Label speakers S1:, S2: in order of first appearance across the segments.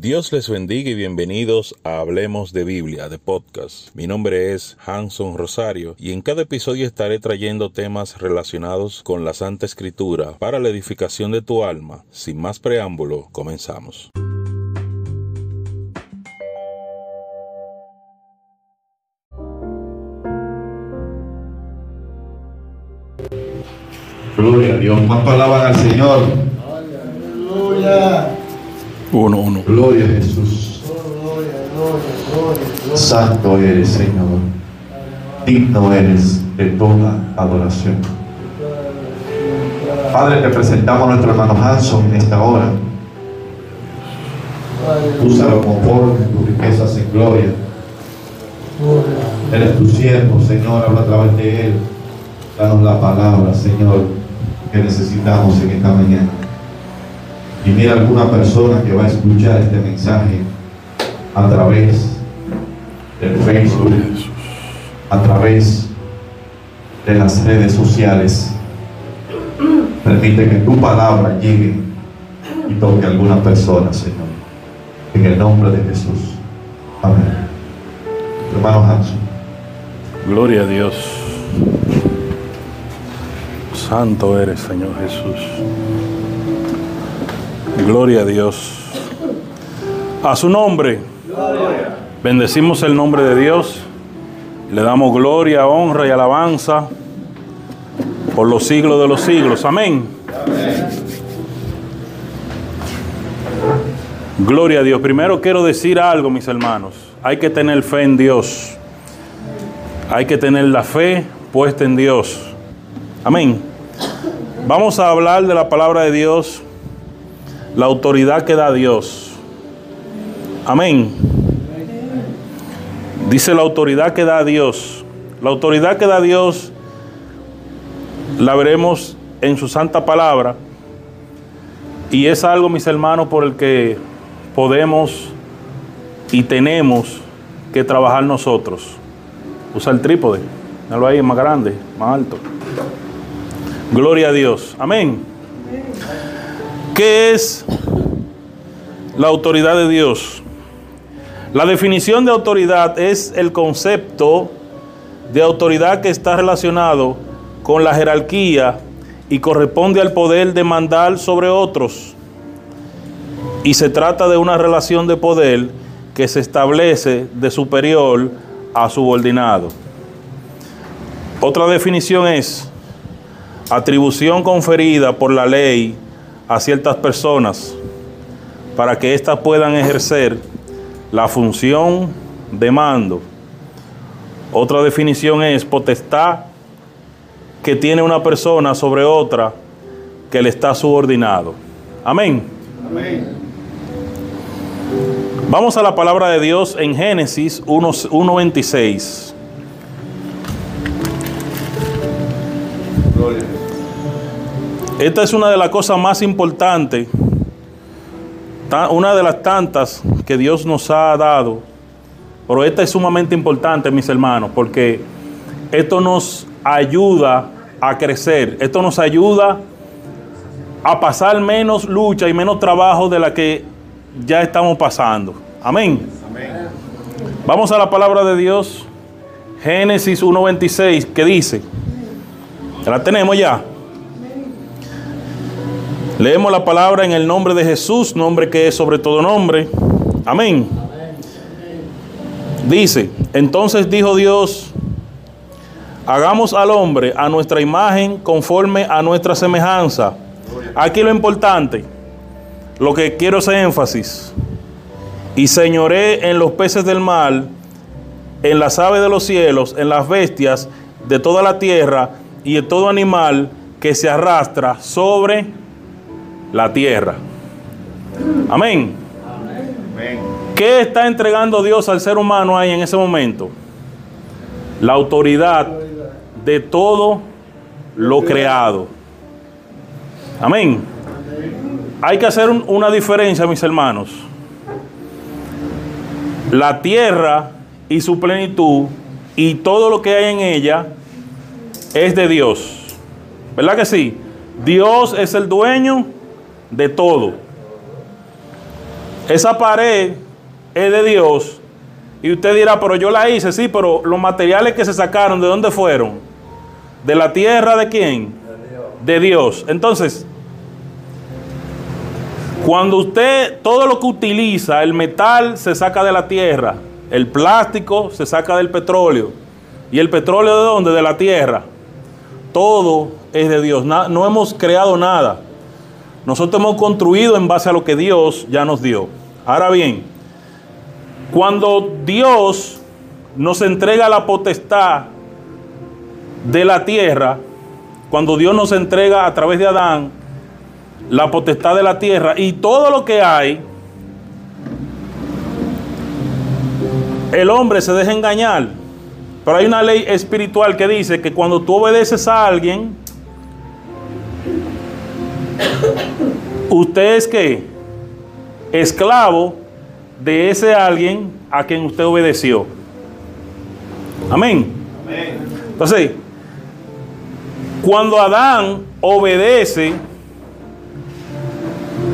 S1: Dios les bendiga y bienvenidos a Hablemos de Biblia, de podcast. Mi nombre es Hanson Rosario y en cada episodio estaré trayendo temas relacionados con la Santa Escritura para la edificación de tu alma. Sin más preámbulo, comenzamos.
S2: Gloria a Dios. ¿Cuánto alaban al Señor?
S3: Aleluya.
S1: Uno, uno.
S2: Gloria a Jesús. Santo eres, Señor. Digno eres de toda adoración. Padre, te presentamos a nuestro hermano Hanson en esta hora. Úsalo conforme tus riquezas en gloria. Eres tu siervo, Señor. Habla a través de él. Danos la palabra, Señor, que necesitamos en esta mañana. Y mira alguna persona que va a escuchar este mensaje a través del Facebook, a través de las redes sociales. Permite que tu palabra llegue y toque a alguna persona, Señor. En el nombre de Jesús. Amén. Hermano Hanson.
S1: Gloria a Dios. Santo eres, Señor Jesús. Gloria a Dios. A su nombre. Bendecimos el nombre de Dios. Le damos gloria, honra y alabanza por los siglos de los siglos. Amén. Gloria a Dios. Primero quiero decir algo, mis hermanos. Hay que tener fe en Dios. Hay que tener la fe puesta en Dios. Amén. Vamos a hablar de la palabra de Dios, la autoridad que da Dios. Amén. Dice la autoridad que da Dios. La autoridad que da Dios la veremos en su santa palabra. Y es algo, mis hermanos, por el que podemos y tenemos que trabajar nosotros. Usa el trípode. Míralo ahí, más grande, más alto. Gloria a Dios. Amén. ¿Qué es la autoridad de Dios? La definición de autoridad es el concepto de autoridad que está relacionado con la jerarquía y corresponde al poder de mandar sobre otros. Y se trata de una relación de poder que se establece de superior a subordinado. Otra definición es atribución conferida por la ley a ciertas personas para que éstas puedan ejercer la función de mando. Otra definición es potestad que tiene una persona sobre otra que le está subordinado. Amén. Vamos a la palabra de Dios en Génesis 1.26.
S2: Gloria.
S1: Esta es una de las cosas más importantes, ta- una de las tantas que Dios nos ha dado, pero esta es sumamente importante, mis hermanos, porque esto nos ayuda a crecer, esto nos ayuda a pasar menos lucha y menos trabajo de la que ya estamos pasando. Amén. Vamos a la palabra de Dios, Génesis 1.26, que dice, la tenemos ya. Leemos la palabra en el nombre de Jesús, nombre que es sobre todo nombre. Amén. Dice, entonces dijo Dios, hagamos al hombre a nuestra imagen conforme a nuestra semejanza. Aquí lo importante, lo que quiero hacer énfasis. Y señoré en los peces del mar, en las aves de los cielos, en las bestias de toda la tierra y en todo animal que se arrastra sobre la tierra. Amén.
S2: Amén.
S1: ¿Qué está entregando Dios al ser humano ahí en ese momento? La autoridad de todo lo creado. Amén. Hay que hacer un- una diferencia, mis hermanos. La tierra y su plenitud y todo lo que hay en ella es de Dios. ¿Verdad que sí? Dios es el dueño de todo. esa pared es de Dios. Y usted dirá, pero yo la hice, sí, pero los materiales que se sacaron, ¿de dónde fueron? ¿De la tierra de quién? De Dios. Entonces, cuando usted, todo lo que utiliza, el metal se saca de la tierra, el plástico se saca del petróleo. ¿Y el petróleo de dónde? De la tierra. Todo es de Dios. No hemos creado nada. Nosotros hemos construido en base a lo que Dios ya nos dio. Ahora bien, cuando Dios nos entrega la potestad de la tierra, cuando Dios nos entrega a través de Adán la potestad de la tierra y todo lo que hay, el hombre se deja engañar. Pero hay una ley espiritual que dice que cuando tú obedeces a alguien, usted es que esclavo de ese alguien a quien usted obedeció. Amén. Entonces, cuando Adán obedece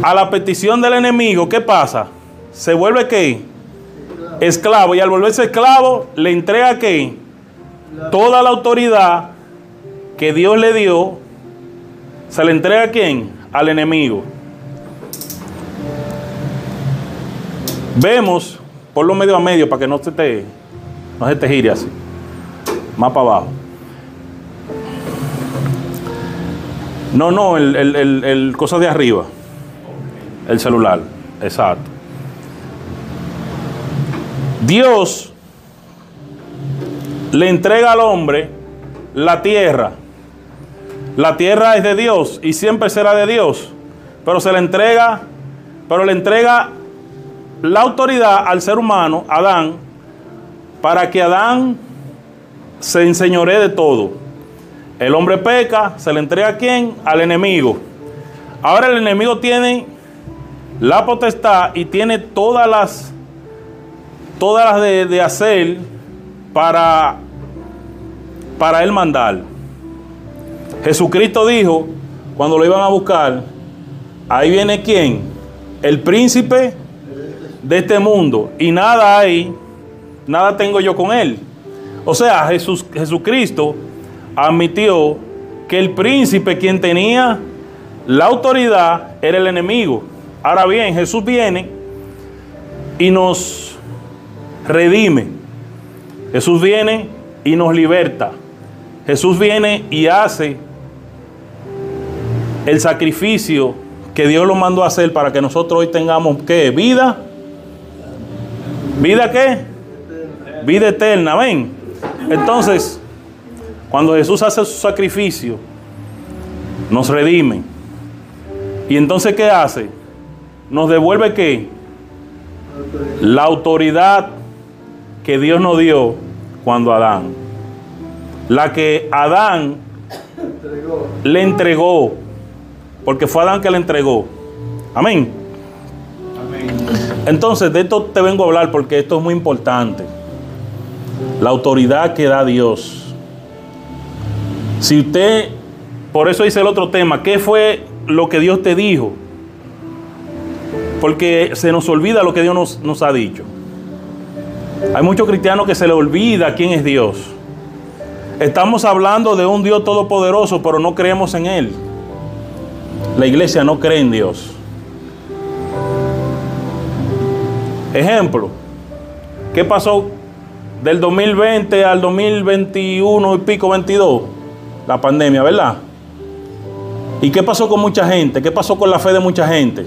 S1: a la petición del enemigo, ¿qué pasa? Se vuelve qué? Esclavo. Y al volverse esclavo, le entrega qué? Toda la autoridad que Dios le dio, se le entrega a quién? Al enemigo. Vemos, por lo medio a medio, para que no se te, no se te gire así. Más para abajo. No, no, el, el, el, el cosa de arriba. El celular. Exacto. Dios le entrega al hombre la tierra. La tierra es de Dios y siempre será de Dios. Pero se le entrega, pero le entrega la autoridad al ser humano, Adán, para que Adán se enseñoree de todo. El hombre peca, se le entrega a quién? Al enemigo. Ahora el enemigo tiene la potestad y tiene todas las todas las de, hacer para para él mandar. Jesucristo dijo cuando lo iban a buscar, ahí viene quién? El príncipe de este mundo y nada hay, nada tengo yo con él. O sea, Jesús, Jesucristo admitió que el príncipe quien tenía la autoridad era el enemigo. Ahora bien, Jesús viene y nos redime. Jesús viene y nos liberta. Jesús viene y hace el sacrificio que Dios lo mandó a hacer para que nosotros hoy tengamos ¿qué? Vida. ¿Vida qué? Vida eterna, amén. Entonces, cuando Jesús hace su sacrificio, nos redime. ¿Y entonces qué hace? Nos devuelve qué? La autoridad que Dios nos dio cuando Adán. La que Adán le entregó. Porque fue Adán que le entregó. Amén. Entonces, de esto te vengo a hablar porque esto es muy importante. La autoridad que da Dios. Si usted, por eso dice el otro tema, ¿qué fue lo que Dios te dijo? Porque se nos olvida lo que Dios nos, nos ha dicho. Hay muchos cristianos que se le olvida quién es Dios. Estamos hablando de un Dios todopoderoso, pero no creemos en Él. La iglesia no cree en Dios. Ejemplo, ¿qué pasó del 2020 al 2021 y pico 22? La pandemia, ¿verdad? ¿Y qué pasó con mucha gente? ¿Qué pasó con la fe de mucha gente?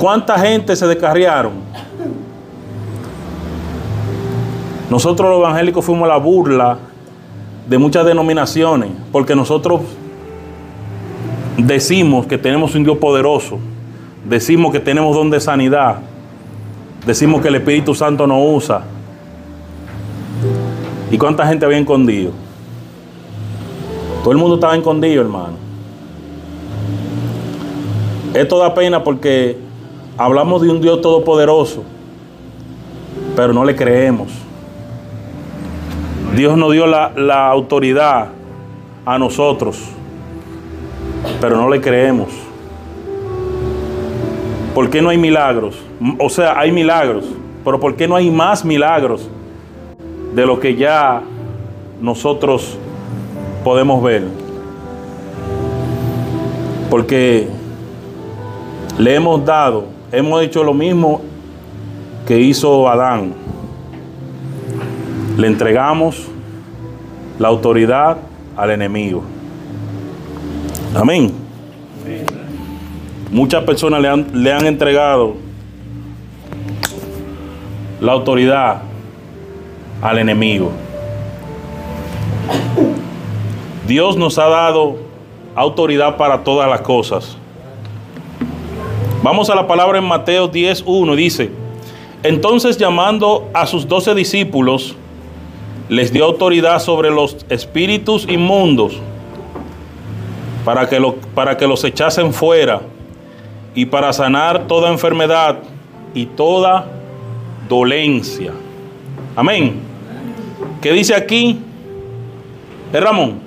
S1: ¿Cuánta gente se descarriaron? Nosotros los evangélicos fuimos la burla de muchas denominaciones, porque nosotros decimos que tenemos un Dios poderoso, decimos que tenemos don de sanidad, decimos que el Espíritu Santo nos usa. ¿Y cuánta gente había escondido? Todo el mundo estaba escondido, hermano. Esto da pena porque hablamos de un Dios todopoderoso, pero no le creemos. Dios nos dio la, la autoridad a nosotros, pero no le creemos. ¿Por qué no hay milagros? O sea, hay milagros, pero ¿por qué no hay más milagros de lo que ya nosotros podemos ver? Porque le hemos dado, hemos hecho lo mismo que hizo Adán. Le entregamos la autoridad al enemigo. Amén. Muchas personas le han, le han entregado la autoridad al enemigo. Dios nos ha dado autoridad para todas las cosas. Vamos a la palabra en Mateo 10.1. Dice, entonces llamando a sus doce discípulos, les dio autoridad sobre los espíritus inmundos para que, lo, para que los echasen fuera y para sanar toda enfermedad y toda dolencia. Amén. ¿Qué dice aquí? ¿Es Ramón?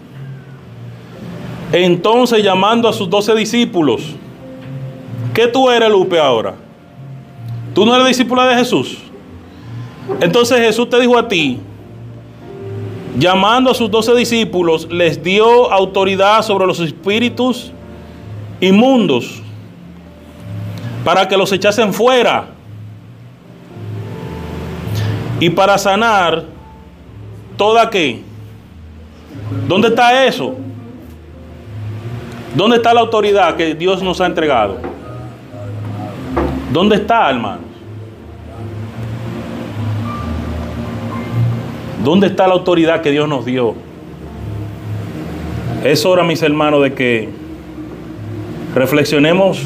S1: Entonces llamando a sus doce discípulos, ¿qué tú eres, Lupe, ahora? ¿Tú no eres discípula de Jesús? Entonces Jesús te dijo a ti, llamando a sus doce discípulos, les dio autoridad sobre los espíritus inmundos para que los echasen fuera y para sanar toda qué. ¿Dónde está eso? ¿Dónde está la autoridad que Dios nos ha entregado? ¿Dónde está, hermanos? ¿Dónde está la autoridad que Dios nos dio? Es hora, mis hermanos, de que reflexionemos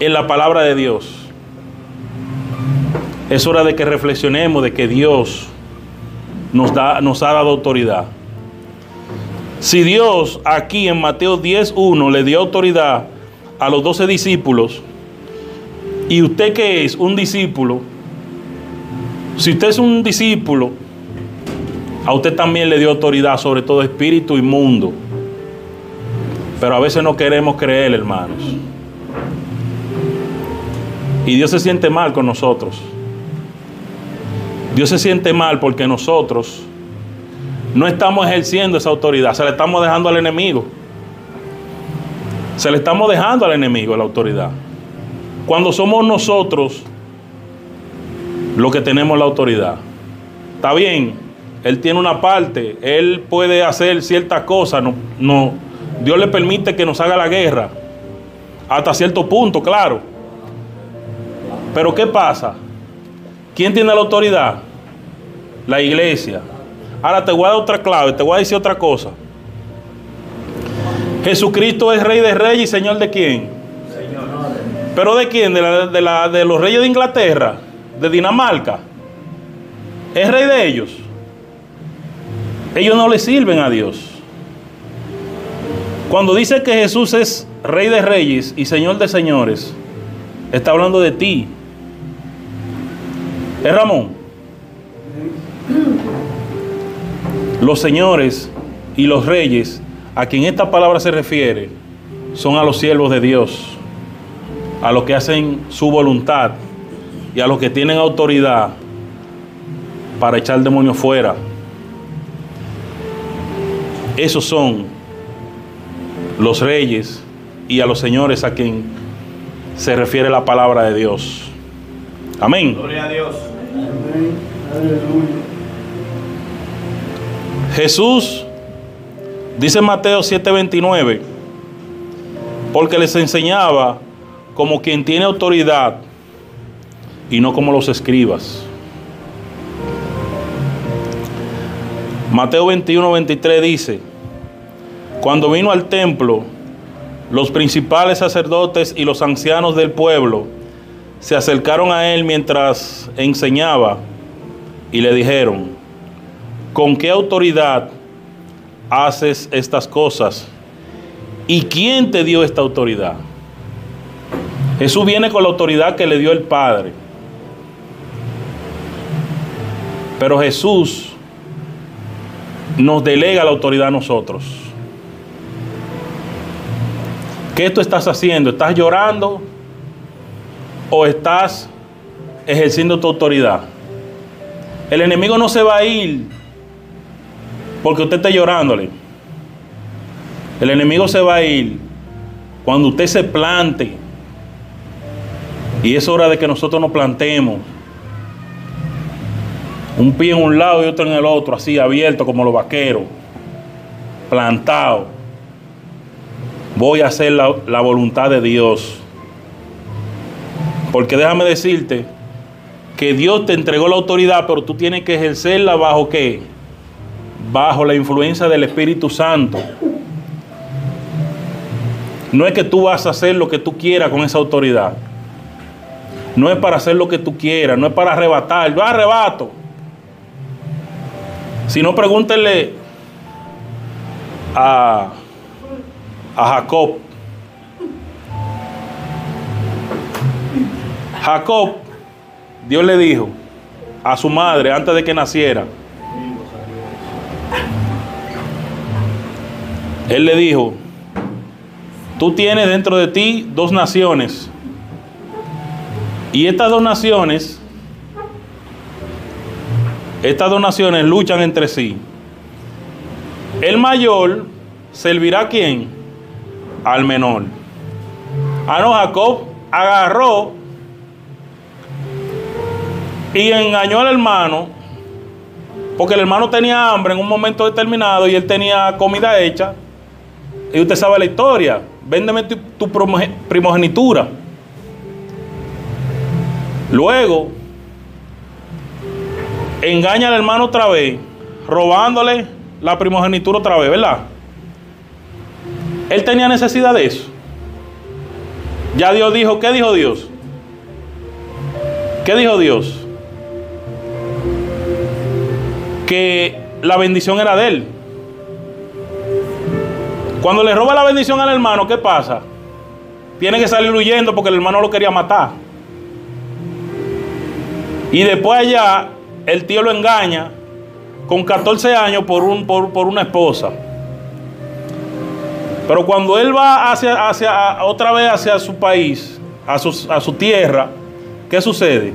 S1: en la palabra de Dios. Es hora de que reflexionemos de que Dios nos, da, nos ha dado autoridad. Si Dios aquí en Mateo 10.1 le dio autoridad a los doce discípulos, y usted que es un discípulo, si usted es un discípulo, a usted también le dio autoridad sobre todo espíritu inmundo. Pero a veces no queremos creer, hermanos. Y Dios se siente mal con nosotros. Dios se siente mal porque nosotros no estamos ejerciendo esa autoridad, se la estamos dejando al enemigo. Se le estamos dejando al enemigo la autoridad. Cuando somos nosotros los que tenemos la autoridad. Está bien, él tiene una parte, él puede hacer ciertas cosas, no, no, Dios le permite que nos haga la guerra, hasta cierto punto, claro. Pero ¿qué pasa? ¿Quién tiene la autoridad? La iglesia. Ahora te voy a dar otra clave, te voy a decir otra cosa. Jesucristo es rey de reyes y señor de quién? Señor. ¿Pero de quién? De, la, de, la, de los reyes de Inglaterra, de Dinamarca. Es rey de ellos. Ellos no le sirven a Dios. Cuando dice que Jesús es rey de reyes y señor de señores, está hablando de ti, ¿Es Ramón? Los señores y los reyes a quien esta palabra se refiere son a los siervos de Dios, a los que hacen su voluntad y a los que tienen autoridad para echar el demonio fuera. Esos son los reyes y a los señores a quien se refiere la palabra de Dios. Amén.
S4: Gloria a Dios.
S1: Jesús, dice Mateo 7:29, porque les enseñaba como quien tiene autoridad y no como los escribas. Mateo 21:23 dice, cuando vino al templo, los principales sacerdotes y los ancianos del pueblo se acercaron a él mientras enseñaba y le dijeron, ¿con qué autoridad haces estas cosas? ¿Y quién te dio esta autoridad? Jesús viene con la autoridad que le dio el Padre. Pero Jesús nos delega la autoridad a nosotros. ¿Qué tú estás haciendo? ¿Estás llorando? o estás ejerciendo tu autoridad? El enemigo no se va a ir porque usted esté llorándole. El enemigo se va a ir cuando usted se plante. Y es hora de que nosotros nos plantemos. Un pie en un lado y otro en el otro, así abierto como los vaqueros. Plantado. Voy a hacer la, voluntad de Dios. Porque déjame decirte que Dios te entregó la autoridad, pero tú tienes que ejercerla bajo qué? Bajo la influencia del Espíritu Santo. No es que tú vas a hacer lo que tú quieras con esa autoridad. No es para hacer lo que tú quieras, no es para arrebatar. Yo arrebato. Si no, pregúntenle a, a Jacob. Jacob, Dios le dijo a su madre antes de que naciera. Él le dijo, tú tienes dentro de ti dos naciones. Y estas dos naciones, estas dos naciones luchan entre sí. El mayor servirá a quién? Al menor. Ah, Jacob agarró y engañó al hermano, porque el hermano tenía hambre en un momento determinado y él tenía comida hecha. Y usted sabe la historia. Véndeme tu primogenitura. Luego, engaña al hermano otra vez, robándole la primogenitura otra vez, ¿verdad? Él tenía necesidad de eso. Ya Dios dijo, ¿qué dijo Dios? ¿Qué dijo Dios? Que la bendición era de él. Cuando le roba la bendición al hermano, ¿qué pasa? Tiene que salir huyendo porque el hermano lo quería matar. Y después allá, el tío lo engaña con 14 años por, un, por, por una esposa. Pero cuando él va hacia, hacia, otra vez hacia su país, a su, a su tierra, ¿qué sucede?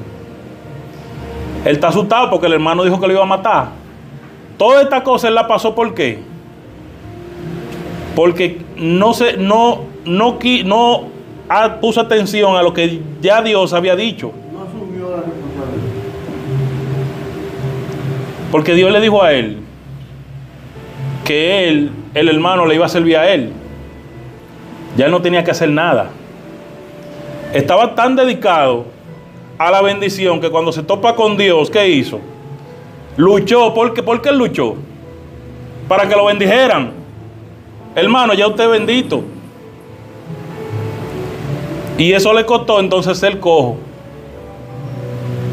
S1: Él está asustado porque el hermano dijo que lo iba a matar. Toda esta cosa él la pasó ¿por qué? Porque no se, no, no, no puso atención a lo que ya Dios había dicho. Porque Dios le dijo a él que él, el hermano, le iba a servir a él. Ya él no tenía que hacer nada. Estaba tan dedicado a la bendición que cuando se topa con Dios, ¿qué hizo? Luchó. ¿Por qué, ¿Por luchó? Para que lo bendijeran. Hermano, ya usted bendito. Y eso le costó entonces ser cojo.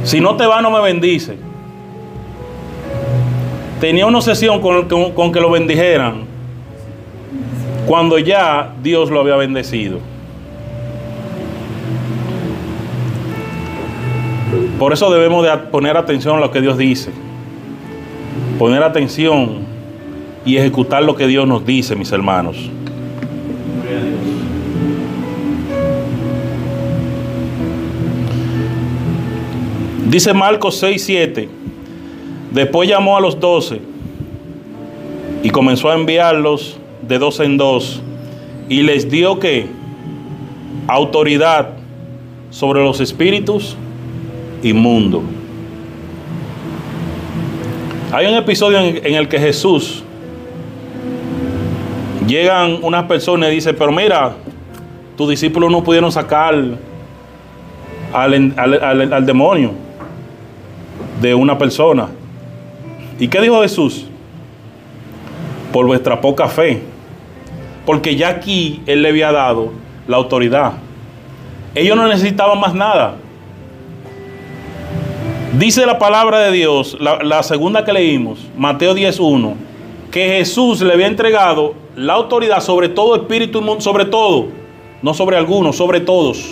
S1: Si no te va, no me bendice. Tenía una obsesión con, con, que lo bendijeran cuando ya Dios lo había bendecido. Por eso debemos de poner atención a lo que Dios dice. Poner atención y ejecutar lo que Dios nos dice, mis hermanos. Dice Marcos 6, 7. Después llamó a los doce y comenzó a enviarlos de dos en dos y les dio que autoridad sobre los espíritus inmundos. Hay un episodio en, el que Jesús llegan unas personas y dice, pero mira, tus discípulos no pudieron sacar al, al demonio de una persona. ¿Y qué dijo Jesús? Por vuestra poca fe. Porque ya aquí Él le había dado la autoridad. Ellos no necesitaban más nada. Dice la palabra de Dios, la, segunda que leímos, Mateo 10.1, que Jesús le había entregado la autoridad sobre todo espíritu inmundo, sobre todo, no sobre algunos, sobre todos.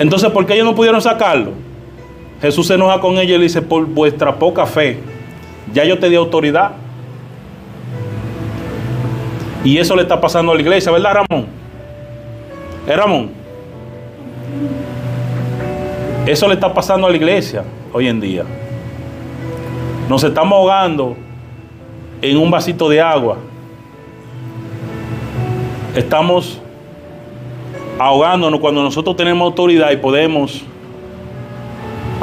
S1: Entonces, ¿por qué ellos no pudieron sacarlo? Jesús se enoja con ellos y le dice, por vuestra poca fe, ya yo te di autoridad. Y eso le está pasando a la iglesia, ¿verdad, Ramón? ¿Eh, Ramón? Eso le está pasando a la iglesia hoy en día. Nos estamos ahogando en un vasito de agua. Estamos ahogándonos cuando nosotros tenemos autoridad y podemos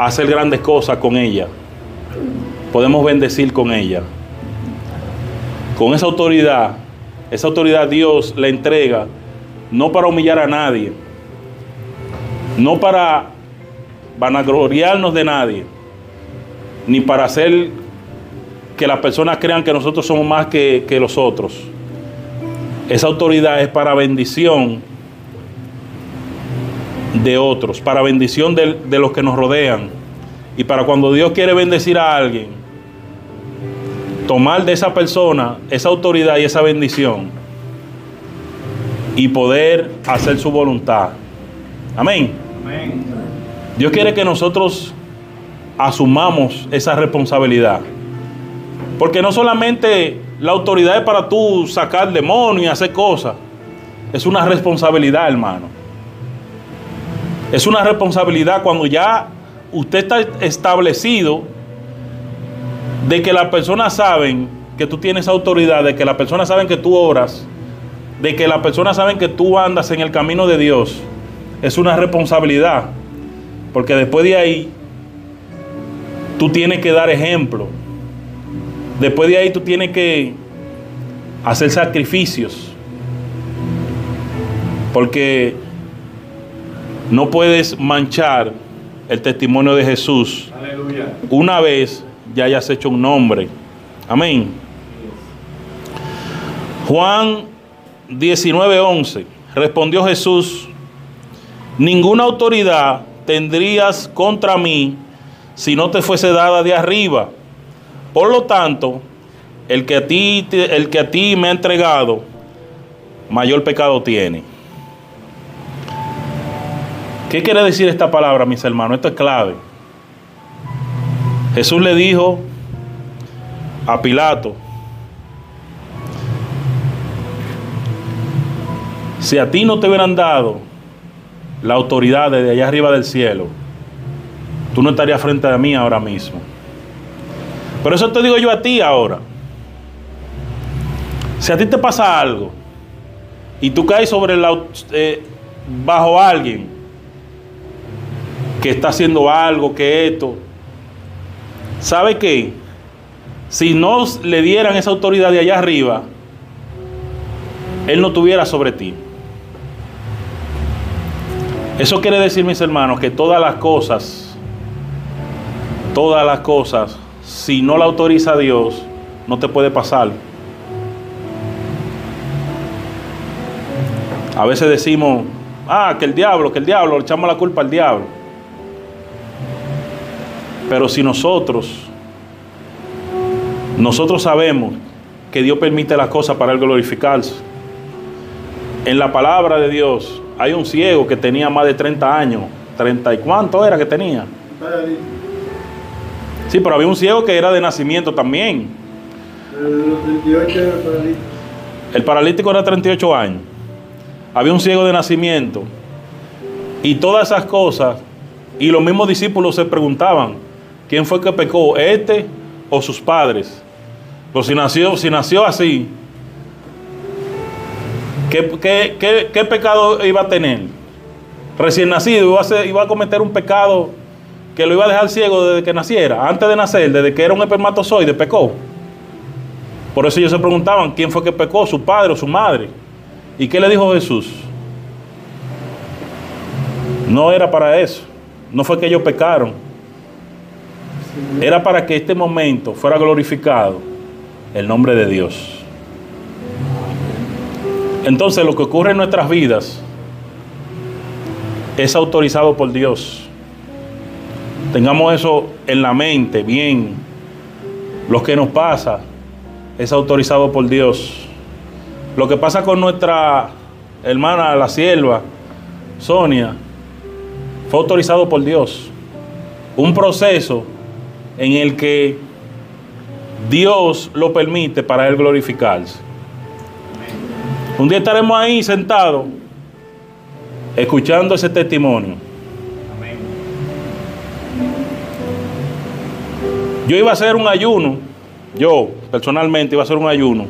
S1: hacer grandes cosas con ella. Podemos bendecir con ella. Con esa autoridad, esa autoridad Dios la entrega no para humillar a nadie, no para vanagloriarnos de nadie, ni para hacer que las personas crean que nosotros somos más que, que los otros. Esa autoridad es para bendición de otros, para bendición de, de los que nos rodean. Y para cuando Dios quiere bendecir a alguien, tomar de esa persona esa autoridad y esa bendición y poder hacer su voluntad. Amén. Dios quiere que nosotros asumamos esa responsabilidad. Porque no solamente la autoridad es para tú sacar demonios y hacer cosas. Es una responsabilidad, hermano. Es una responsabilidad cuando ya usted está establecido de que las personas saben que tú tienes autoridad, de que las personas saben que tú oras, de que las personas saben que tú andas en el camino de Dios. Es una responsabilidad. Porque después de ahí, tú tienes que dar ejemplo. Después de ahí tú tienes que hacer sacrificios. Porque no puedes manchar el testimonio de Jesús
S3: Aleluya.
S1: una vez ya hayas hecho un nombre. Amén. Juan 19:11. Respondió Jesús, ninguna autoridad tendrías contra mí si no te fuese dada de arriba. Por lo tanto, el que a ti, el que a ti me ha entregado, mayor pecado tiene. ¿Qué quiere decir esta palabra, mis hermanos? Esto es clave. Jesús le dijo a Pilato, si a ti no te hubieran dado la autoridad desde allá arriba del cielo, tú no estarías frente a mí ahora mismo. Por eso te digo yo a ti ahora. Si a ti te pasa algo y tú caes sobre la, eh, bajo alguien que está haciendo algo, que esto, ¿sabe qué? Si no le dieran esa autoridad de allá arriba, él no tuviera sobre ti. Eso quiere decir, mis hermanos, que todas las cosas, todas las cosas, si no la autoriza Dios, no te puede pasar. A veces decimos, ah, que el diablo, que el diablo, le echamos la culpa al diablo. Pero si nosotros, nosotros sabemos que Dios permite las cosas para él glorificarse. En la palabra de Dios hay un ciego que tenía más de 30 años. ¿30 y cuánto era que tenía? Sí, pero había un ciego que era de nacimiento también.
S3: De los 38 era paralítico.
S1: El paralítico era 38 años. Había un ciego de nacimiento. Y todas esas cosas. Y los mismos discípulos se preguntaban, ¿quién fue que pecó? ¿Este o sus padres? Pues si nació, si nació así, ¿qué, qué- qué- pecado iba a tener? Recién nacido iba a, iba a cometer un pecado que lo iba a dejar ciego desde que naciera. Antes de nacer, desde que era un espermatozoide, pecó. Por eso ellos se preguntaban quién fue que pecó, su padre o su madre. ¿Y qué le dijo Jesús? No era para eso. No fue que ellos pecaron. Era para que este momento fuera glorificado el nombre de Dios. Entonces lo que ocurre en nuestras vidas es autorizado por Dios. Tengamos eso en la mente, bien. Lo que nos pasa es autorizado por Dios. Lo que pasa con nuestra hermana, la sierva, Sonia, fue autorizado por Dios. Un proceso en el que Dios lo permite para Él glorificarse. Un día estaremos ahí sentados escuchando ese testimonio. Yo iba a hacer un ayuno, yo personalmente iba a hacer un ayuno.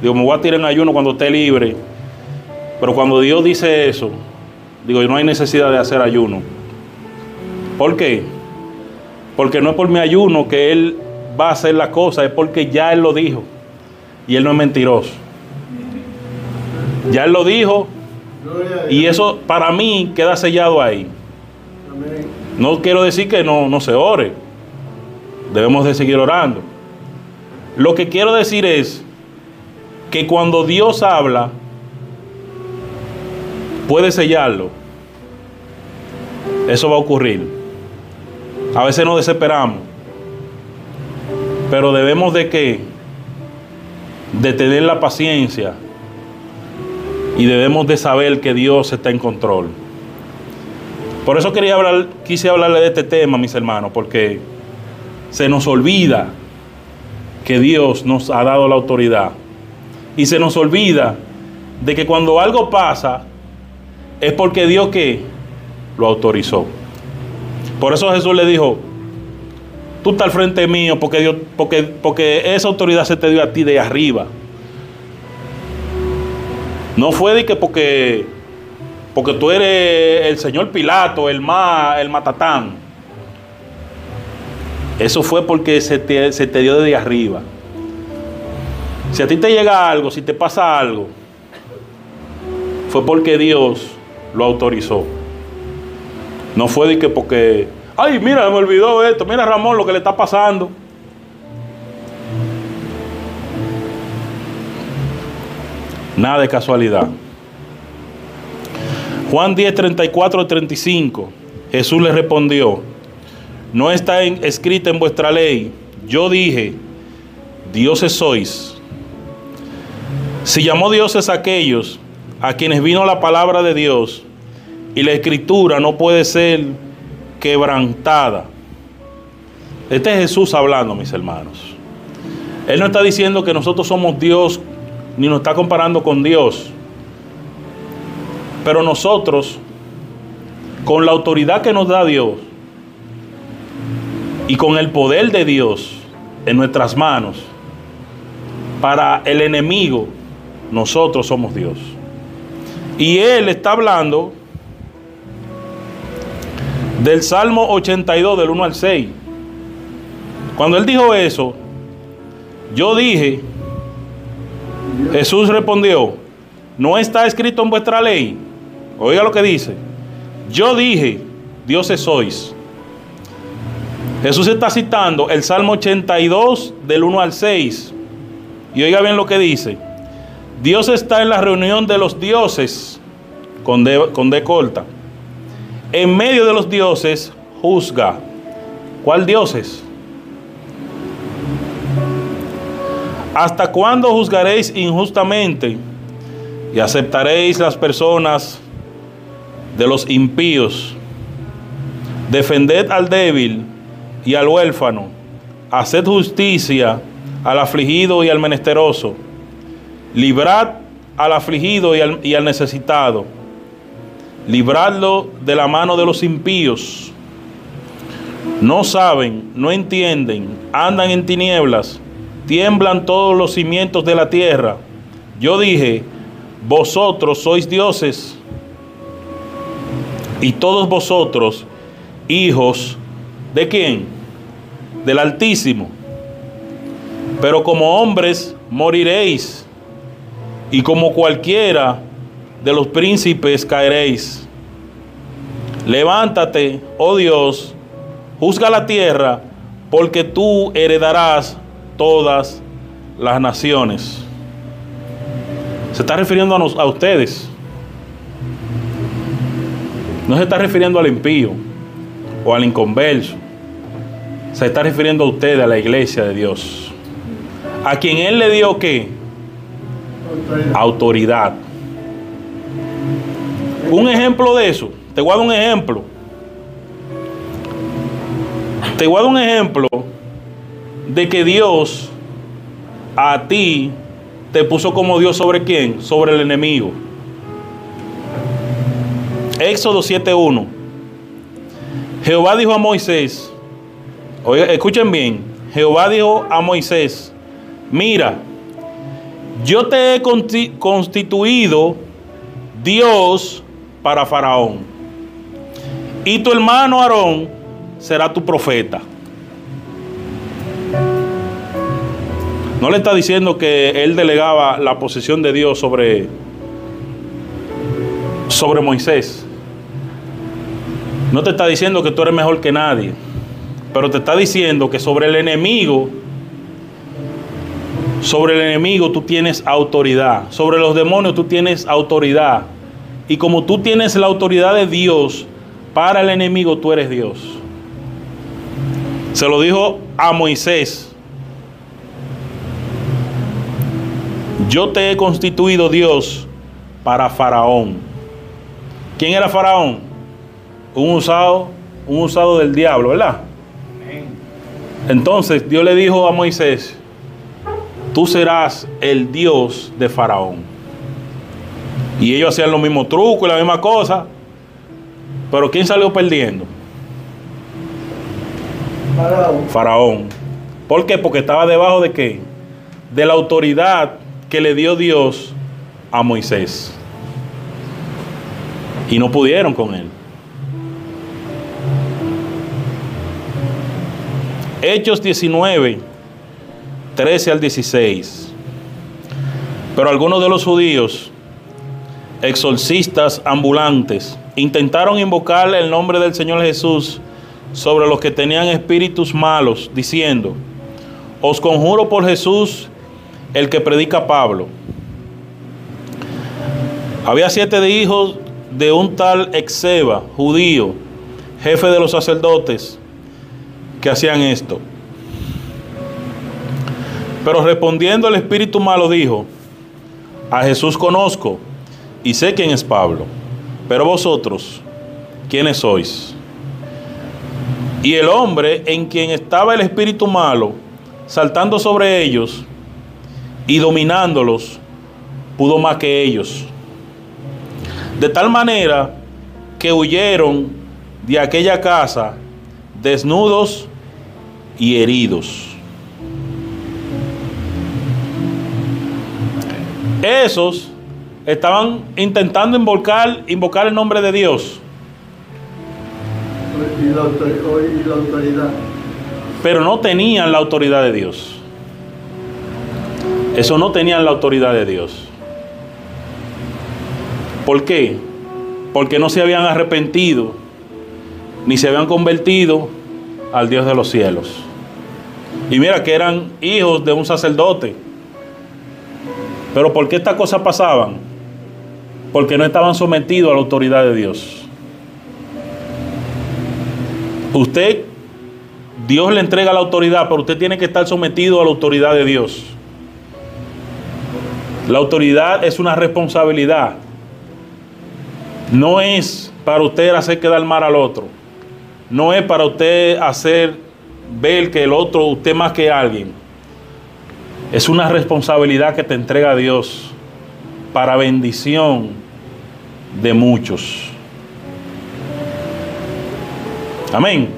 S1: Digo, me voy a tirar un ayuno cuando esté libre. Pero cuando Dios dice eso, digo, no hay necesidad de hacer ayuno. ¿Por qué? Porque no es por mi ayuno que Él va a hacer la cosa, es porque ya Él lo dijo. Y Él no es mentiroso. Ya Él lo dijo y eso para mí queda sellado ahí. No quiero decir que no, no se ore. Debemos de seguir orando. Lo que quiero decir es que cuando Dios habla, puede sellarlo. Eso va a ocurrir. A veces nos desesperamos. Pero debemos de que de tener la paciencia y debemos de saber que Dios está en control. Por eso quería hablar, quise hablarle de este tema, mis hermanos, porque se nos olvida que Dios nos ha dado la autoridad. Y se nos olvida de que cuando algo pasa, es porque Dios lo autorizó. Por eso Jesús le dijo, tú estás al frente mío porque, Dios, porque, porque esa autoridad se te dio a ti de arriba. No fue de que porque, porque tú eres el señor Pilato, el, ma, el matatán. Eso fue porque se te, se te dio desde arriba. Si a ti te llega algo, si te pasa algo, fue porque Dios lo autorizó. No fue de que porque, ay, mira, me olvidó esto, mira Ramón lo que le está pasando. Nada de casualidad. Juan 10, 34 35. Jesús le respondió, no está en- escrita en vuestra ley. Yo dije, dioses sois. Si llamó dioses a aquellos a quienes vino la palabra de Dios y la escritura no puede ser quebrantada. Este es Jesús hablando, mis hermanos. Él no está diciendo que nosotros somos Dios, ni nos está comparando con Dios. Pero nosotros, con la autoridad que nos da Dios y con el poder de Dios en nuestras manos, para el enemigo, nosotros somos Dios. Y Él está hablando del Salmo 82, del 1 al 6. Cuando Él dijo eso, yo dije, Jesús respondió, no está escrito en vuestra ley. Oiga lo que dice. Yo dije, dioses sois. Jesús está citando el Salmo 82 del 1 al 6. Y oiga bien lo que dice. Dios está en la reunión de los dioses, con D, con D corta. En medio de los dioses juzga. ¿Cuál dioses? ¿Hasta cuándo juzgaréis injustamente y aceptaréis las personas de los impíos? Defended al débil y al huérfano. Haced justicia al afligido y al menesteroso. Librad al afligido y al, y al necesitado. Libradlo de la mano de los impíos. No saben, no entienden, andan en tinieblas, tiemblan todos los cimientos de la tierra. Yo dije, vosotros sois dioses y todos vosotros hijos de quién? Del Altísimo. Pero como hombres moriréis y como cualquiera de los príncipes caeréis. Levántate, oh Dios, juzga la tierra, porque tú heredarás todas las naciones. Se está refiriendo a, nos, a ustedes. No se está refiriendo al impío o al inconverso. Se está refiriendo a ustedes, a la iglesia de Dios. A quien Él le dio qué?
S3: Autoridad.
S1: Autoridad. Un ejemplo de eso. Te voy a dar un ejemplo. Te voy a dar un ejemplo de que Dios a ti te puso como Dios sobre quién? Sobre el enemigo. Éxodo 7.1. Jehová dijo a Moisés, oiga, escuchen bien, Jehová dijo a Moisés, mira, yo te he consti- constituido Dios para Faraón, y tu hermano Aarón será tu profeta. No le está diciendo que él delegaba la posesión de Dios sobre, sobre Moisés. No te está diciendo que tú eres mejor que nadie, pero te está diciendo que sobre el enemigo, sobre el enemigo tú tienes autoridad, sobre los demonios tú tienes autoridad. Y como tú tienes la autoridad de Dios, para el enemigo tú eres Dios. Se lo dijo a Moisés. Yo te he constituido Dios para Faraón. ¿Quién era Faraón? Un usado, un usado del diablo, ¿verdad? Entonces Dios le dijo a Moisés, tú serás el Dios de Faraón. Y ellos hacían los mismos trucos y la misma cosa. Pero ¿quién salió perdiendo?
S3: Faraón.
S1: Faraón. ¿Por qué? Porque estaba debajo de qué? De la autoridad que le dio Dios a Moisés. Y no pudieron con él. Hechos 19, 13 al 16. Pero algunos de los judíos, exorcistas ambulantes, intentaron invocar el nombre del Señor Jesús sobre los que tenían espíritus malos, diciendo, os conjuro por Jesús, el que predica Pablo. Había siete de hijos de un tal Exeba, judío, jefe de los sacerdotes, que hacían esto. Pero respondiendo el espíritu malo dijo, a Jesús conozco y sé quién es Pablo, pero vosotros, ¿quiénes sois? Y el hombre en quien estaba el espíritu malo, saltando sobre ellos y dominándolos, pudo más que ellos. De tal manera que huyeron de aquella casa desnudos y heridos. Esos estaban intentando invocar, invocar el nombre de Dios,
S3: Y la, autor- y la autoridad.
S1: pero no tenían la autoridad de Dios. Eso no tenían la autoridad de Dios. ¿Por qué? Porque no se habían arrepentido ni se habían convertido al Dios de los cielos. Y mira que eran hijos de un sacerdote. Pero ¿por qué estas cosas pasaban? Porque no estaban sometidos a la autoridad de Dios. Usted, Dios le entrega la autoridad, pero usted tiene que estar sometido a la autoridad de Dios. La autoridad es una responsabilidad. No es para usted hacer quedar mal al otro. No es para usted hacer ver que el otro, usted más que alguien. Es una responsabilidad que te entrega Dios para bendición de muchos. Amén.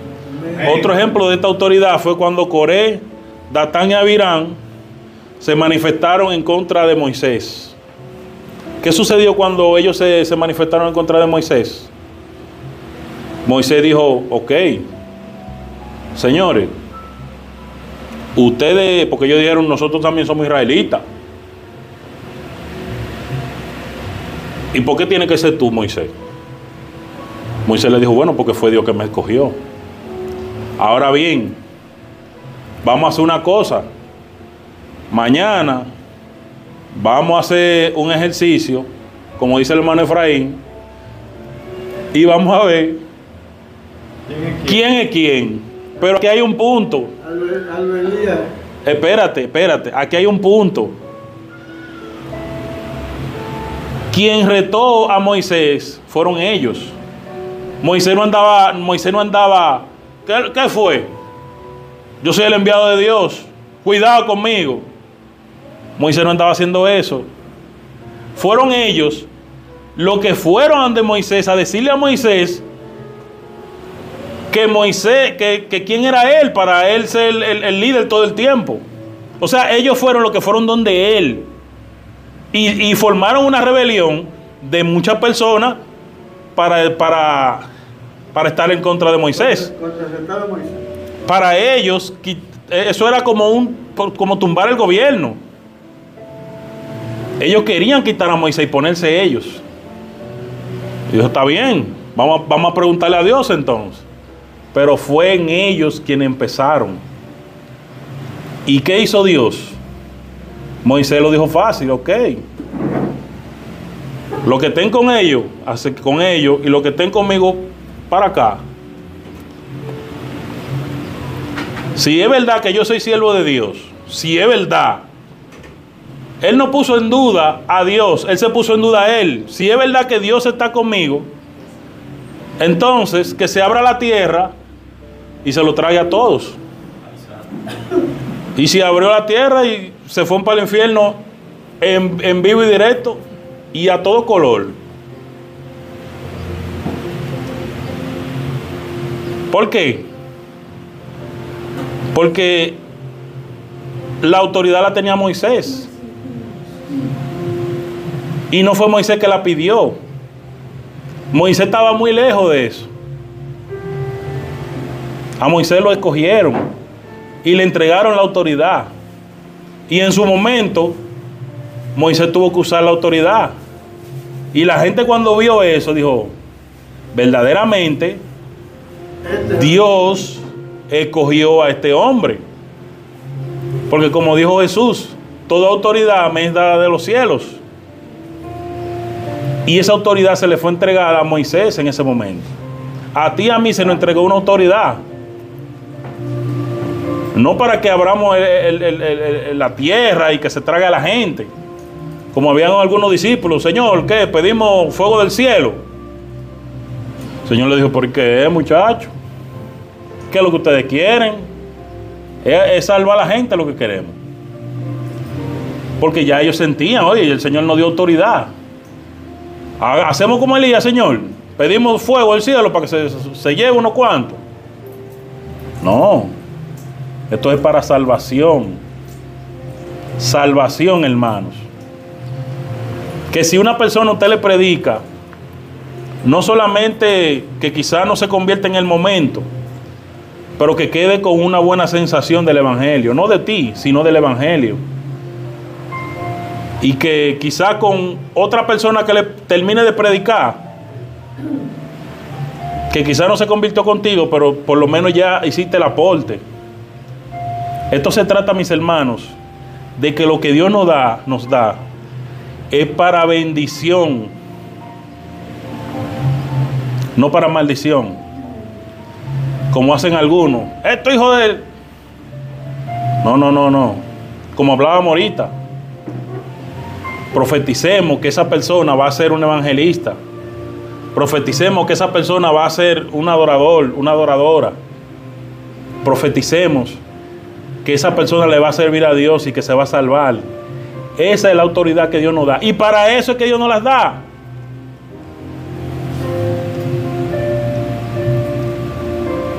S1: Otro ejemplo de esta autoridad fue cuando Coré, Datán y Abirán se manifestaron en contra de Moisés. ¿Qué sucedió cuando ellos se, se manifestaron en contra de Moisés? Moisés dijo, ok, señores, ustedes, porque ellos dijeron, nosotros también somos israelitas. ¿Y por qué tiene que ser tú, Moisés? Moisés le dijo, bueno, porque fue Dios que me escogió. Ahora bien, vamos a hacer una cosa. Mañana vamos a hacer un ejercicio, como dice el hermano Efraín, y vamos a ver quién es quién. Pero aquí hay un punto.
S3: Albert, Albert
S1: Espérate, espérate. Aquí hay un punto. Quien retó a Moisés fueron ellos. Moisés no andaba, Moisés no andaba. ¿Qué, fue? Yo soy el enviado de Dios. Cuidado conmigo. Moisés no andaba haciendo eso. Fueron ellos los que fueron ante Moisés a decirle a Moisés que Moisés, que, quién era él para él ser el, el- el líder todo el tiempo. O sea, ellos fueron los que fueron donde él. Y, y formaron una rebelión de muchas personas para, para, para estar en contra de Moisés. Para ellos, eh, eso era como, un, como tumbar el gobierno. Ellos querían quitar a Moisés y ponerse ellos. Y dijo, está bien, vamos, a- vamos a preguntarle a Dios entonces. Pero fue en ellos quienes empezaron. ¿Y qué hizo Dios? Moisés lo dijo fácil, ok. Lo que estén con ellos, hace con ellos, y lo que estén conmigo para acá. Si es verdad que yo soy siervo de Dios, si es verdad, Él no puso en duda a Dios, Él se puso en duda a Él. Si es verdad que Dios está conmigo, entonces que se abra la tierra y se lo traiga a todos. Y si abrió la tierra y se fue para el infierno en, en vivo y directo y a todo color. ¿Por qué? Porque la autoridad la tenía Moisés. Y no fue Moisés que la pidió. Moisés estaba muy lejos de eso. A Moisés lo escogieron y le entregaron la autoridad. Y en su momento, Moisés tuvo que usar la autoridad. Y la gente cuando vio eso dijo, verdaderamente Dios escogió a este hombre. Porque como dijo Jesús, toda autoridad me es dada de los cielos. Y esa autoridad se le fue entregada a Moisés en ese momento. A ti y a mí se nos entregó una autoridad. No para que abramos la tierra y que se trague a la gente. Como habían algunos discípulos, Señor, ¿qué? Pedimos fuego del cielo. El Señor le dijo, ¿por qué, muchacho? ¿Qué es lo que ustedes quieren? Es, salvar a la gente lo que queremos. Porque ya ellos sentían, oye, el Señor nos dio autoridad. Ha- Hacemos como Elías, Señor. Pedimos fuego del cielo para que se, se lleve unos cuantos. No. Esto es para salvación. Salvación, hermanos. Que si una persona usted le predica, no solamente que quizá no se convierta en el momento, pero que quede con una buena sensación del Evangelio, no de ti, sino del Evangelio. Y que quizá con otra persona que le termine de predicar, que quizá no se convirtió contigo, pero por lo menos ya hiciste el aporte. Esto se trata, mis hermanos, de que lo que Dios nos da, nos da, es para bendición, no para maldición, como hacen algunos. Esto hijo de él. No, no, no, no. Como hablábamos ahorita, profeticemos que esa persona va a ser un evangelista. Profeticemos que esa persona va a ser un adorador, una adoradora. Profeticemos que esa persona le va a servir a Dios y que se va a salvar. Esa es la autoridad que Dios nos da. Y para eso es que Dios nos las da.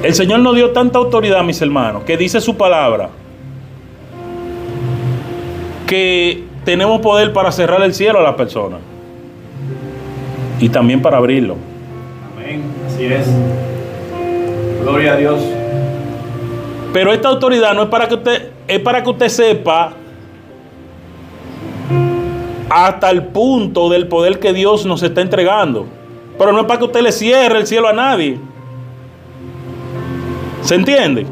S1: El Señor nos dio tanta autoridad, mis hermanos, que dice su palabra, que tenemos poder para cerrar el cielo a la persona y también para abrirlo.
S4: Amén. Así es. Gloria a Dios.
S1: Pero esta autoridad no es para que usted, es para que usted sepa hasta el punto del poder que Dios nos está entregando. Pero no es para que usted le cierre el cielo a nadie. ¿Se entiende?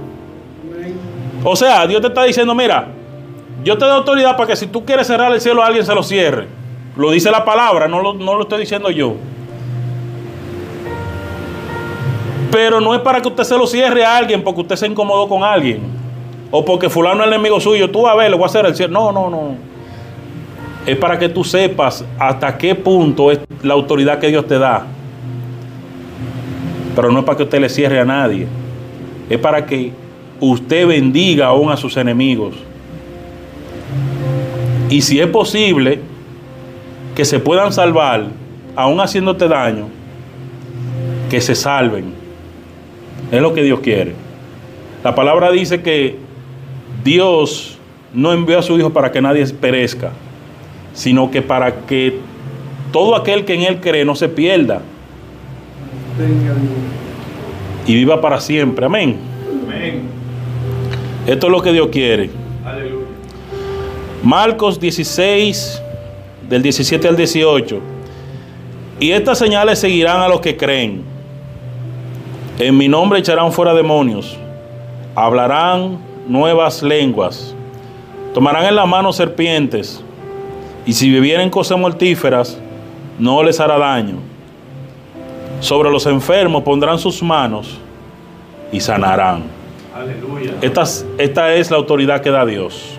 S1: O sea, Dios te está diciendo, mira, yo te doy autoridad para que si tú quieres cerrar el cielo a alguien se lo cierre. Lo dice la palabra, no lo, no lo estoy diciendo yo. Pero no es para que usted se lo cierre a alguien porque usted se incomodó con alguien. O porque fulano es enemigo suyo. Tú a ver, le voy a hacer el cielo. No, no, no. Es para que tú sepas hasta qué punto es la autoridad que Dios te da. Pero no es para que usted le cierre a nadie. Es para que usted bendiga aún a sus enemigos. Y si es posible que se puedan salvar, aún haciéndote daño, que se salven. Es lo que Dios quiere. La palabra dice que Dios no envió a su Hijo para que nadie perezca, sino que para que todo aquel que en Él cree no se pierda y viva para siempre. Amén.
S4: Amén.
S1: Esto es lo que Dios quiere.
S4: Aleluya.
S1: Marcos 16, del 17 al 18. Y estas señales seguirán a los que creen. En mi nombre echarán fuera demonios. Hablarán nuevas lenguas. Tomarán en la mano serpientes. Y si bebieren cosas mortíferas, no les hará daño. Sobre los enfermos pondrán sus manos y sanarán.
S4: Aleluya.
S1: Esta, esta es la autoridad que da Dios.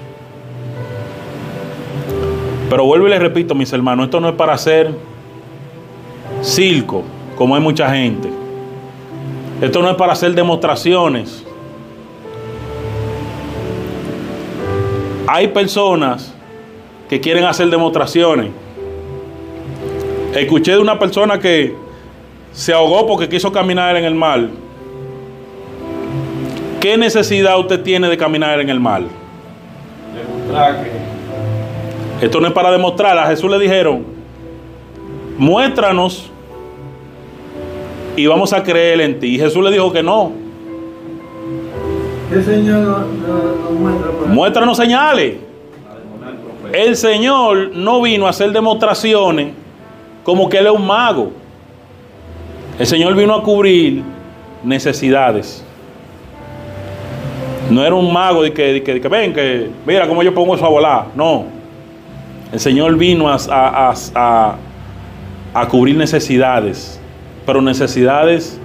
S1: Pero vuelvo y les repito, mis hermanos, esto no es para hacer circo, como hay mucha gente. Esto no es para hacer demostraciones. Hay personas que quieren hacer demostraciones. Escuché de una persona que se ahogó porque quiso caminar en el mar. ¿Qué necesidad usted tiene de caminar en el mar?
S4: Demostrar que
S1: Esto no es para demostrar. A Jesús le dijeron, muéstranos y vamos a creer en ti. Y Jesús le dijo que no.
S3: ¿Qué Señor nos, muestra para
S1: Muéstranos señales. El Señor no vino a hacer demostraciones como que Él es un mago. El Señor vino a cubrir necesidades. No era un mago de que, de que, de que, ven, que mira cómo yo pongo eso a volar. No. El Señor vino a- a- a- a cubrir necesidades, pero necesidades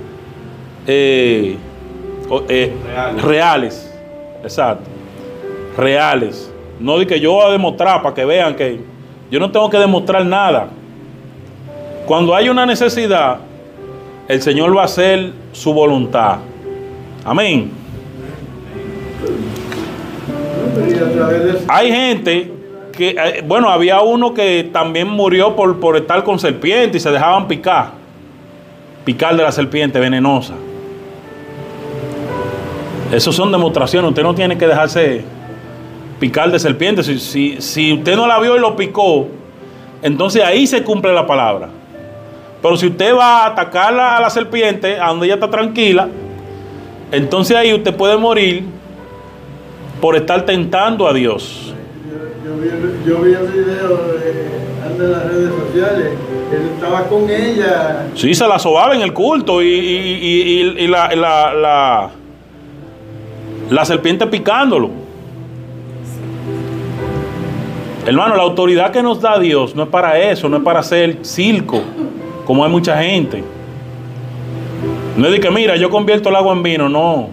S1: eh, eh,
S4: Reales.
S1: reales. Exacto. Reales. No de que yo voy a demostrar para que vean que yo no tengo que demostrar nada. Cuando hay una necesidad, el Señor va a hacer su voluntad. Amén. Hay gente que, eh, bueno, había uno que también murió por, por estar con serpiente y se dejaban picar. Picar de la serpiente venenosa. Esas son demostraciones. Usted no tiene que dejarse picar de serpiente. Si, si, si usted no la vio y lo picó, entonces ahí se cumple la palabra. Pero si usted va a atacarla a la serpiente, a donde ella está tranquila, entonces ahí usted puede morir por estar tentando a Dios.
S3: Yo, vi, yo vi el video de, en las redes sociales. Él estaba con ella.
S1: Sí, se la sobaba en el culto y la, la, la, la serpiente picándolo. Hermano, la autoridad que nos da Dios no es para eso, no es para hacer circo, como hay mucha gente. No es de que, mira, yo convierto el agua en vino, no.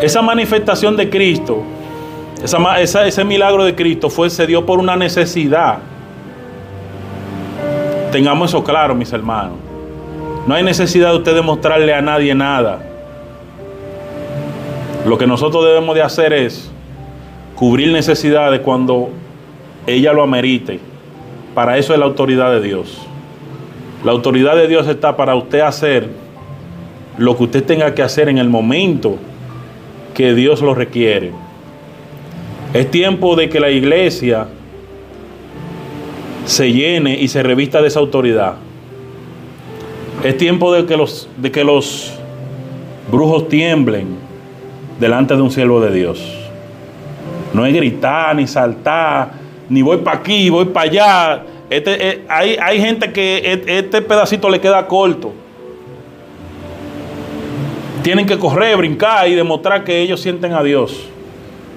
S1: Esa manifestación de Cristo, ese milagro de Cristo fue, se dio por una necesidad. Tengamos eso claro, mis hermanos. No hay necesidad de usted demostrarle a nadie nada. Lo que nosotros debemos de hacer es cubrir necesidades cuando ella lo amerite. Para eso es la autoridad de Dios. La autoridad de Dios está para usted hacer lo que usted tenga que hacer en el momento que Dios lo requiere. Es tiempo de que la iglesia se llene y se revista de esa autoridad. Es tiempo de que los, de que los brujos tiemblen delante de un siervo de Dios. No es gritar, ni saltar, ni voy para aquí, voy para allá. Este, eh, hay, hay gente que et- este pedacito le queda corto. Tienen que correr, brincar y demostrar que ellos sienten a Dios.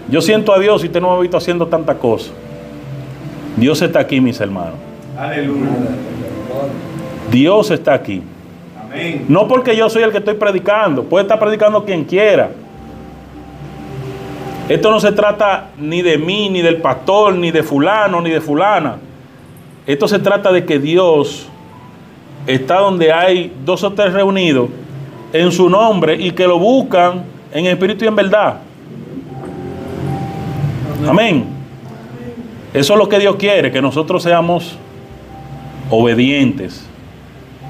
S1: Yo siento a Dios y usted no me ha visto haciendo tanta cosa. Dios está aquí, mis hermanos.
S4: Aleluya.
S1: Dios está aquí.
S4: Amén.
S1: No porque yo soy el que estoy predicando, puede estar predicando quien quiera. Esto no se trata ni de mí, ni del pastor, ni de fulano, ni de fulana. Esto se trata de que Dios está donde hay dos o tres reunidos en su nombre y que lo buscan en espíritu y en verdad. Amén. Eso es lo que Dios quiere, que nosotros seamos obedientes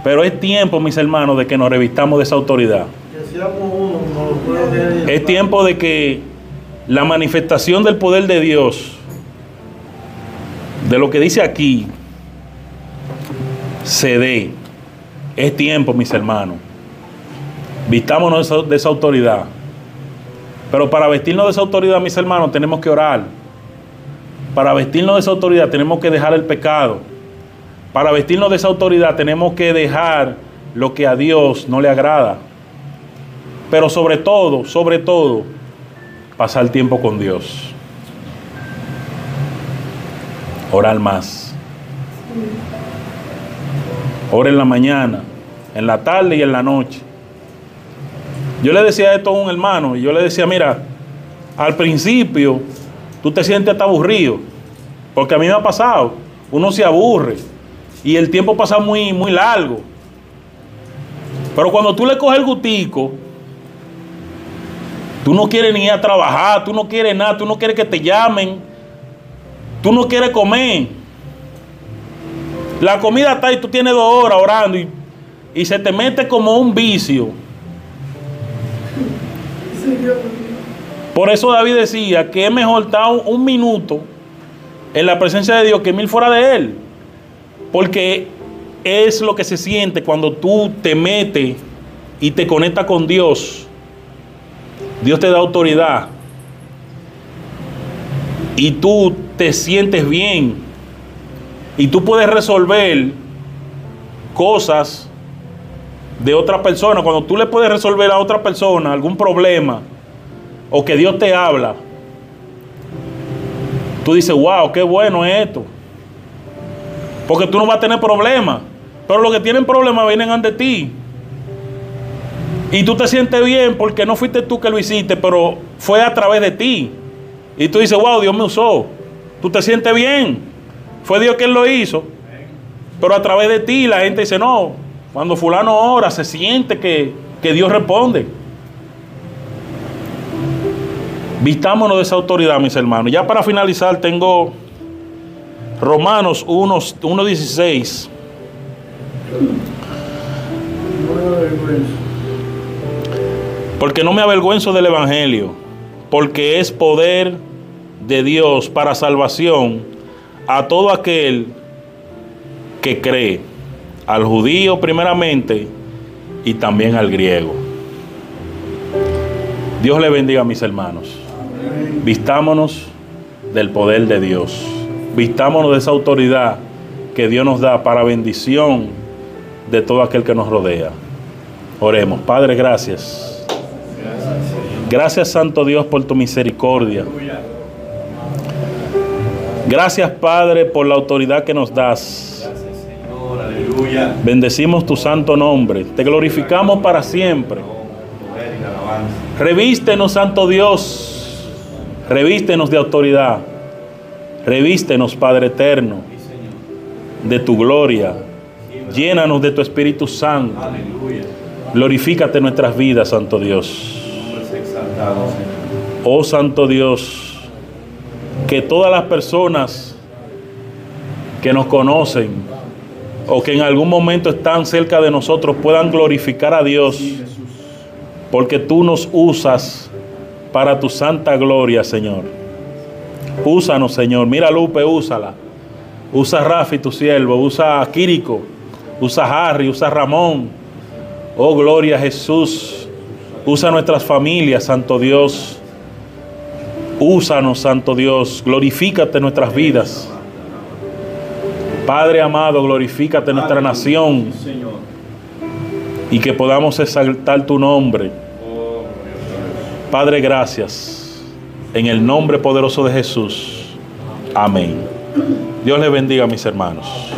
S1: Pero es tiempo, mis hermanos, de que nos revistamos de esa autoridad. Es tiempo de que la manifestación del poder de Dios, de lo que dice aquí, se dé. Es tiempo, mis hermanos. Vistámonos de esa autoridad. Pero para vestirnos de esa autoridad, mis hermanos, tenemos que orar. Para vestirnos de esa autoridad tenemos que dejar el pecado. Para vestirnos de esa autoridad tenemos que dejar lo que a Dios no le agrada. Pero sobre todo, sobre todo, pasar tiempo con Dios. Orar más. Ora en la mañana, en la tarde y en la noche. Yo le decía esto a un hermano y yo le decía, mira, al principio tú te sientes hasta aburrido, porque a mí me ha pasado, uno se aburre y el tiempo pasa muy, muy largo. Pero cuando tú le coges el gutico, tú no quieres ni ir a trabajar, tú no quieres nada, tú no quieres que te llamen, tú no quieres comer. La comida está y tú tienes dos horas orando y, y se te mete como un vicio. Por eso David decía que es mejor estar un, minuto en la presencia de Dios que mil fuera de él. Porque es lo que se siente cuando tú te metes y te conectas con Dios. Dios te da autoridad. Y tú te sientes bien. Y tú puedes resolver cosas de otra persona. Cuando tú le puedes resolver a otra persona algún problema o que Dios te habla, tú dices, wow, qué bueno es esto. Porque tú no vas a tener problemas. Pero los que tienen problemas vienen ante ti. Y tú te sientes bien porque no fuiste tú que lo hiciste, pero fue a través de ti. Y tú dices, wow, Dios me usó. Tú te sientes bien. Fue Dios quien lo hizo. Pero a través de ti la gente dice, no, cuando fulano ora se siente que, que Dios responde. Vistámonos de esa autoridad, mis hermanos. Ya para finalizar tengo Romanos 1, 1.16.
S3: No me avergüenzo.
S1: Porque no me avergüenzo del Evangelio, porque es poder de Dios para salvación a todo aquel que cree, al judío primeramente y también al griego. Dios le bendiga a mis hermanos. Vistámonos del poder de Dios. Vistámonos de esa autoridad que Dios nos da para bendición de todo aquel que nos rodea. Oremos. Padre, gracias. Gracias Santo Dios por tu misericordia. Gracias Padre por la autoridad que nos das.
S4: Aleluya.
S1: Bendecimos tu santo nombre. Te glorificamos para siempre. Revístenos, Santo Dios. Revístenos de autoridad. Revístenos, Padre eterno, de tu gloria. Llénanos de tu Espíritu Santo. Glorifícate nuestras vidas, Santo Dios. Oh Santo Dios, que todas las personas que nos conocen o que en algún momento están cerca de nosotros puedan glorificar a Dios, porque tú nos usas para tu santa gloria, Señor. Úsanos, Señor. Mira Lupe, úsala. Usa a Rafi, tu siervo. Usa a Quirico. Usa a Harry. Usa a Ramón. Oh, gloria a Jesús. Usa nuestras familias, Santo Dios. Úsanos, Santo Dios. Glorifícate en nuestras vidas. Padre amado, glorifícate en nuestra nación y que podamos exaltar tu nombre.
S4: Oh.
S1: Padre, gracias. En el nombre poderoso de Jesús. Amén. Dios les bendiga, mis hermanos.